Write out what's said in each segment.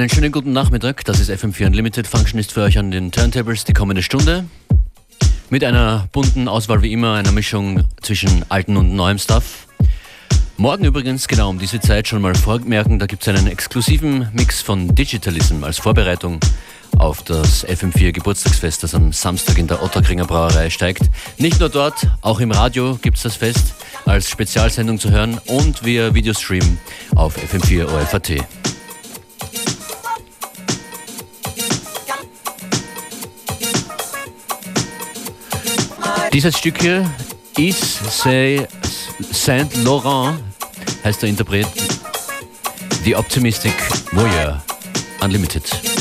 Einen schönen guten Nachmittag. Das ist FM4 Unlimited. Function ist für euch an den Turntables die kommende Stunde. Mit einer bunten Auswahl wie immer, einer Mischung zwischen alten und neuem Stuff. Morgen übrigens, genau um diese Zeit schon mal vormerken, da gibt es einen exklusiven Mix von Digitalism als Vorbereitung auf das FM4 Geburtstagsfest, das am Samstag in der Otterkringer Brauerei steigt. Nicht nur dort, auch im Radio gibt es das Fest als Spezialsendung zu hören und via Videostream auf FM4 OFAT. Dieses Stück hier, Is Saint Laurent, heißt der Interpret. The Optimistic Warrior Unlimited.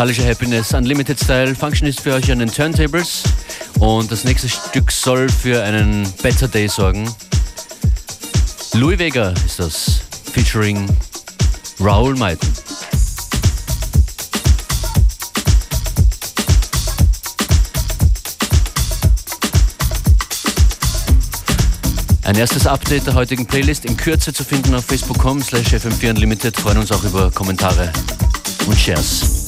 Musikalische Happiness Unlimited Style Function ist für euch an den Turntables und das nächste Stück soll für einen Better Day sorgen. Louis Vega ist das, featuring Raoul Maiden. Ein erstes Update der heutigen Playlist in Kürze zu finden auf facebook.com slash fm4 unlimited. Freuen uns auch über Kommentare und Shares.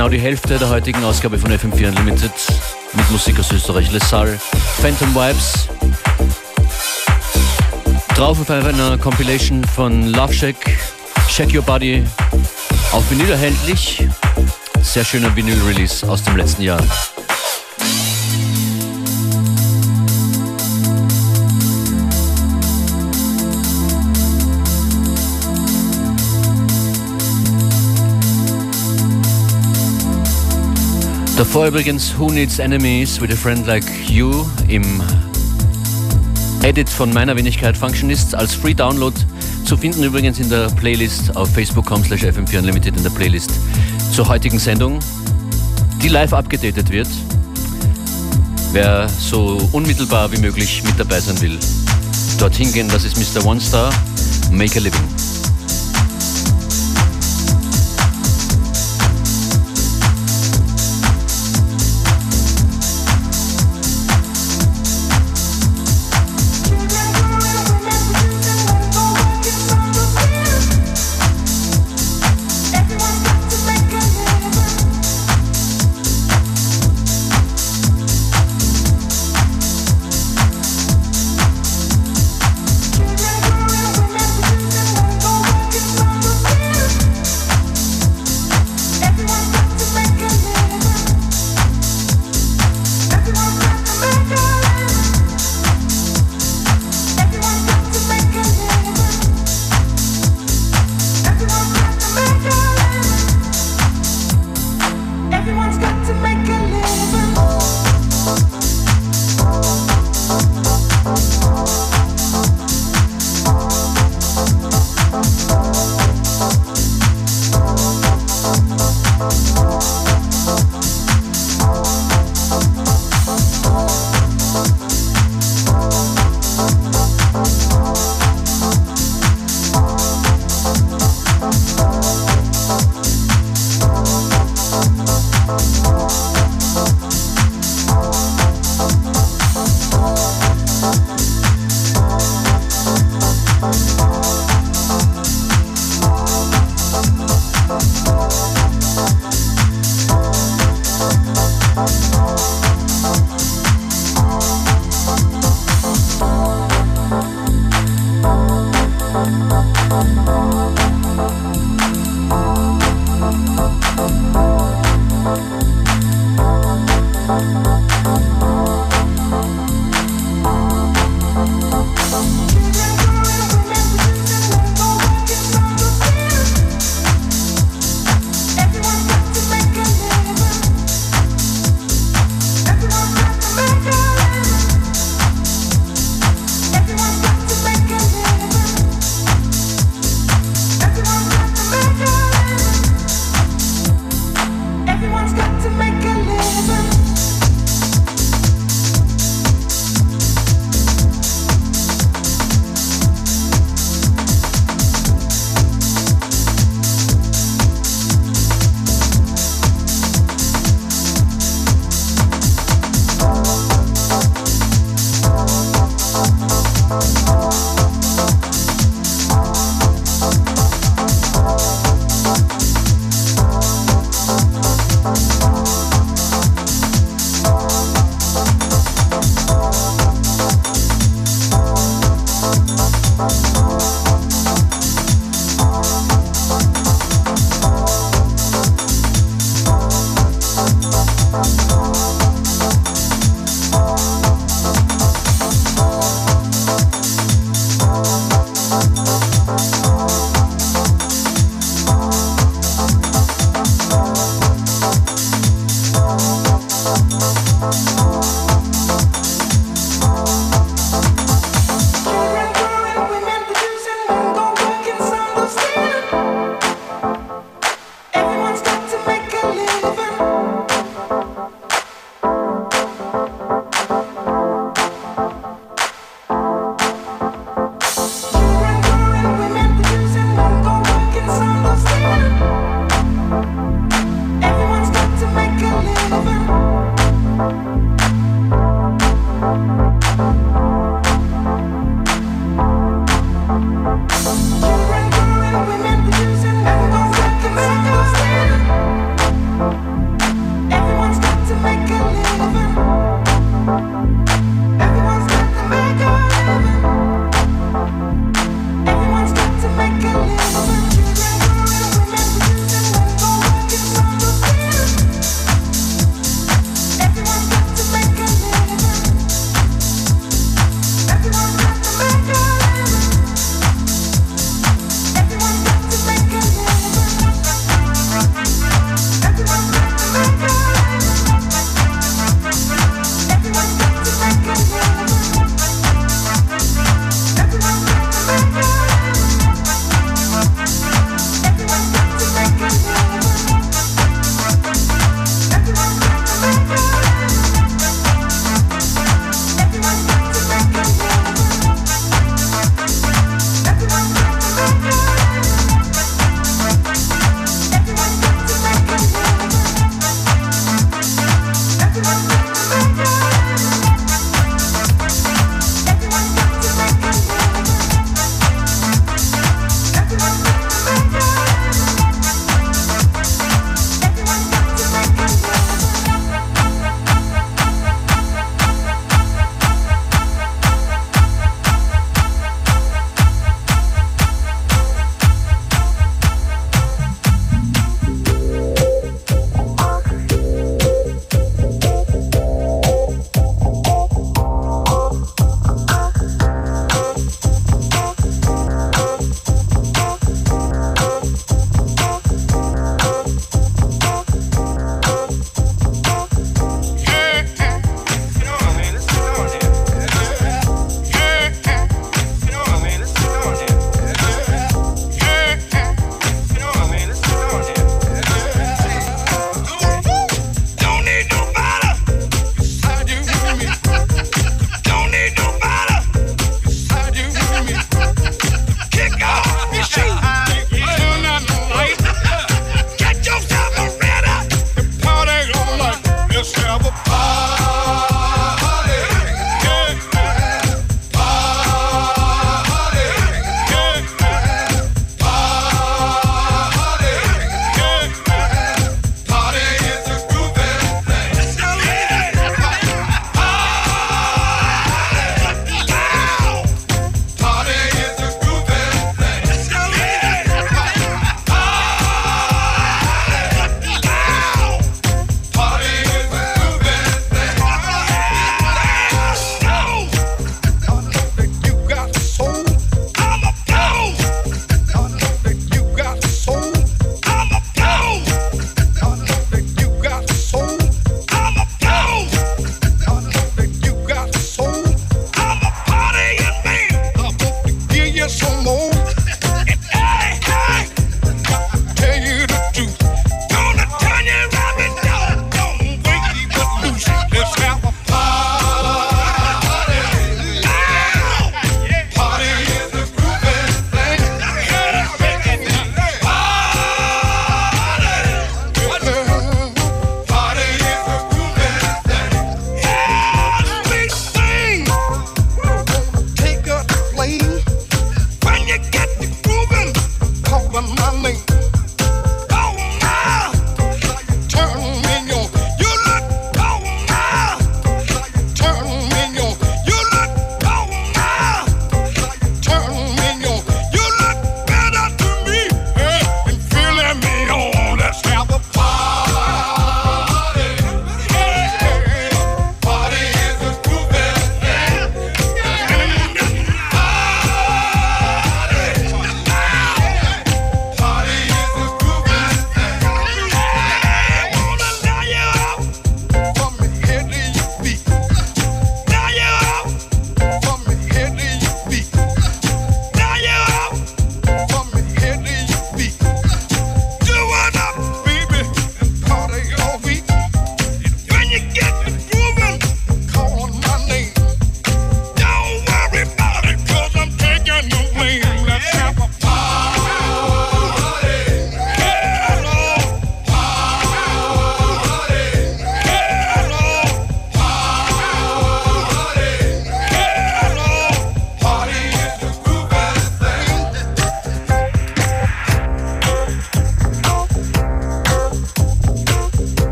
Genau die Hälfte der heutigen Ausgabe von FM4 Unlimited mit Musik aus Österreich. Lesal, Phantom Vibes. Drauf auf einer Compilation von Love Shack, Check Your Body, auf Vinyl erhältlich. Sehr schöner Vinyl-Release aus dem letzten Jahr. Davor übrigens Who Needs Enemies with a Friend Like You im Edit von meiner Wenigkeit Functionist als Free Download zu finden übrigens in der Playlist auf facebook.com slash fm4 unlimited in der Playlist zur heutigen Sendung, die live abgedatet wird. Wer so unmittelbar wie möglich mit dabei sein will, dorthin gehen, das ist Mr. One Star Make a Living.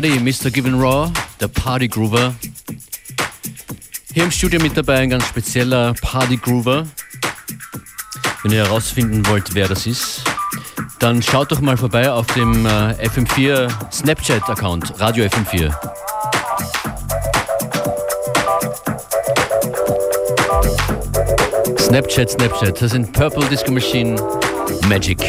Party, Mr. Given Raw, der Party Groover. Hier im Studio mit dabei ein ganz spezieller Party Groover. Wenn ihr herausfinden wollt, wer das ist, dann schaut doch mal vorbei auf dem äh, FM4 Snapchat-Account, Radio FM4. Snapchat, Snapchat, das sind Purple Disco Machine Magic.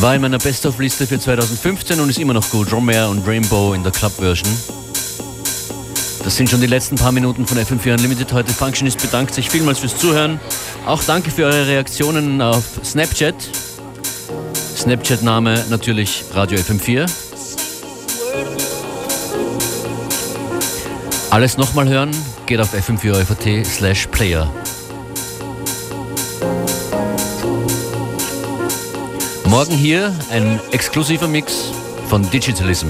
War in meiner Best-of-Liste für 2015 und ist immer noch gut. Romare und Rainbow in der Club-Version. Das sind schon die letzten paar Minuten von FM4 Unlimited heute. Functionist bedankt sich vielmals fürs Zuhören. Auch danke für eure Reaktionen auf Snapchat. Snapchat-Name natürlich Radio FM4. Alles nochmal hören geht auf fm4 slash player. Morgen hier ein exklusiver Mix von Digitalism.